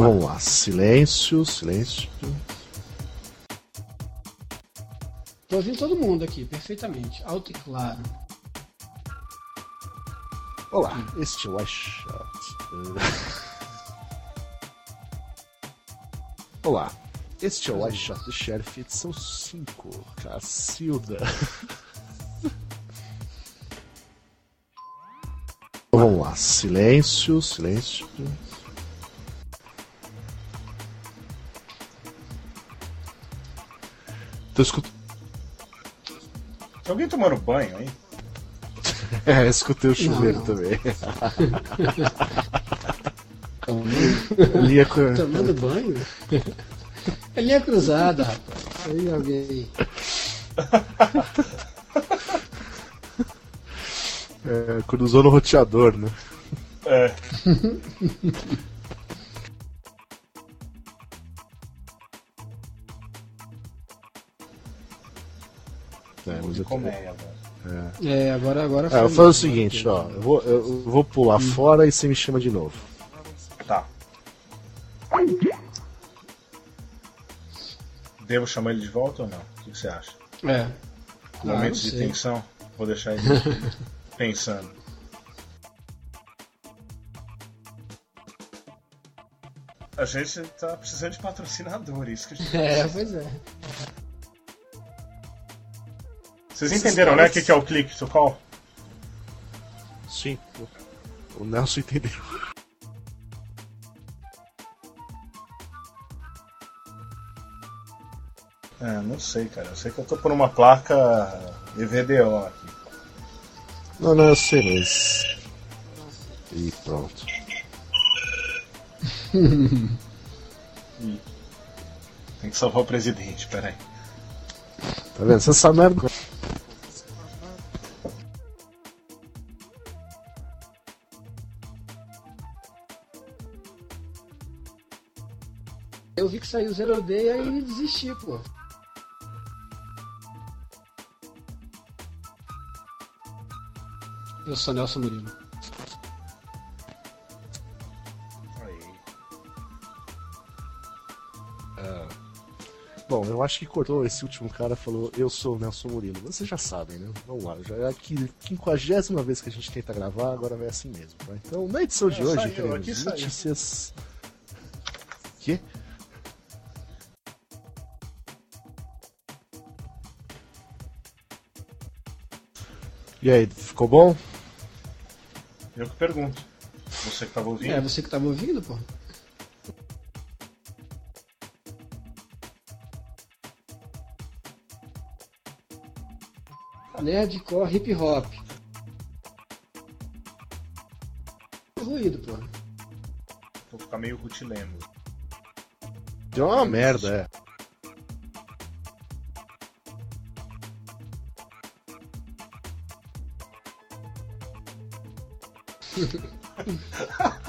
lá. Silêncio, silêncio. Tô ouvindo todo mundo aqui, perfeitamente. Alto e claro. Olá, este é o iShot. Olá, este é o iShot do Sheriff, edição 5. Cacilda. Então vamos lá, silêncio, silêncio. Tô escutando. Tem alguém tomando banho aí? É, escutei o chuveiro não. também. Tomando, Linha co- tomando banho? É linha cruzada, rapaz. Aí alguém. é, cruzou no roteador, né? É. É, mas eu Colmeia, velho. É, agora. agora É, eu foi- falo o seguinte, ó, eu vou, eu vou pular fora e você me chama de novo. Tá. Devo chamar ele de volta ou não? O que você acha? É. Claro, Momentos de sei. tensão? Vou deixar ele pensando. A gente tá precisando de patrocinador, isso que a gente É, pois é. Vocês entenderam, né, o que, que é o click to call? Sim. O Nelson entendeu. É, não sei, cara. Eu sei que eu tô por uma placa EVDO aqui. Não, não, eu sei, mas. E pronto. Tem que salvar o presidente, peraí. Tá vendo? Você sabe merda. Eu vi que saiu Zero Day aí desisti, pô. Eu sou Nelson Murilo. Aí. Bom, eu acho que cortou esse último cara falou, eu sou o Nelson Murilo. Vocês já sabem, né? Vamos lá, já é a qui- quinquagésima vez que a gente tenta gravar, agora vai assim mesmo. Tá? Então, na edição de É, hoje, saiu, teremos aqui saiu. E aí, ficou bom? Eu que pergunto. Você que tava ouvindo? É, você que tava ouvindo, pô? Nerdcore hip hop. Ruído, pô. Vou ficar meio rutilendo. Deu uma merda, é.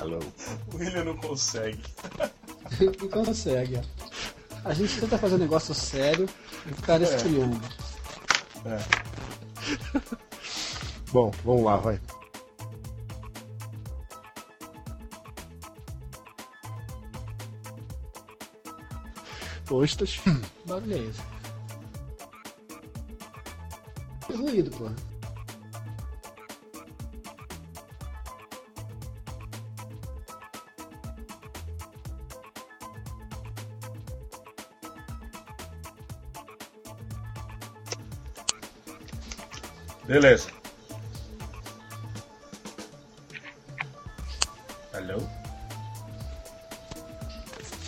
Alô. O William não consegue. Não consegue, ó. A gente tenta fazer um negócio sério e o cara estilhando. É. Bom, vamos lá, vai. Difícil. Bagulho é esse. Ruído, pô. Beleza. Hello?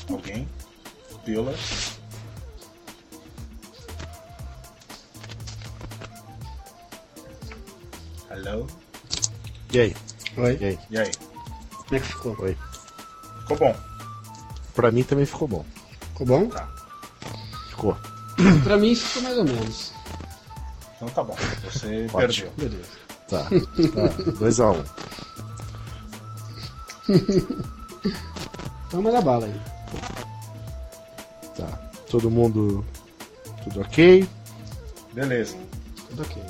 Alguém? Pila? Hello? E aí? Oi. E aí? E aí? Como é que ficou? Oi. Ficou bom? Pra mim também ficou bom. Ficou bom? Tá. Ficou. Pra mim ficou mais ou menos. Então tá bom. Você Ótimo. perdeu. Beleza. Tá. Tá. 2x1. Então manda bala aí. Tá. Todo mundo. Tudo ok? Beleza. Tudo ok.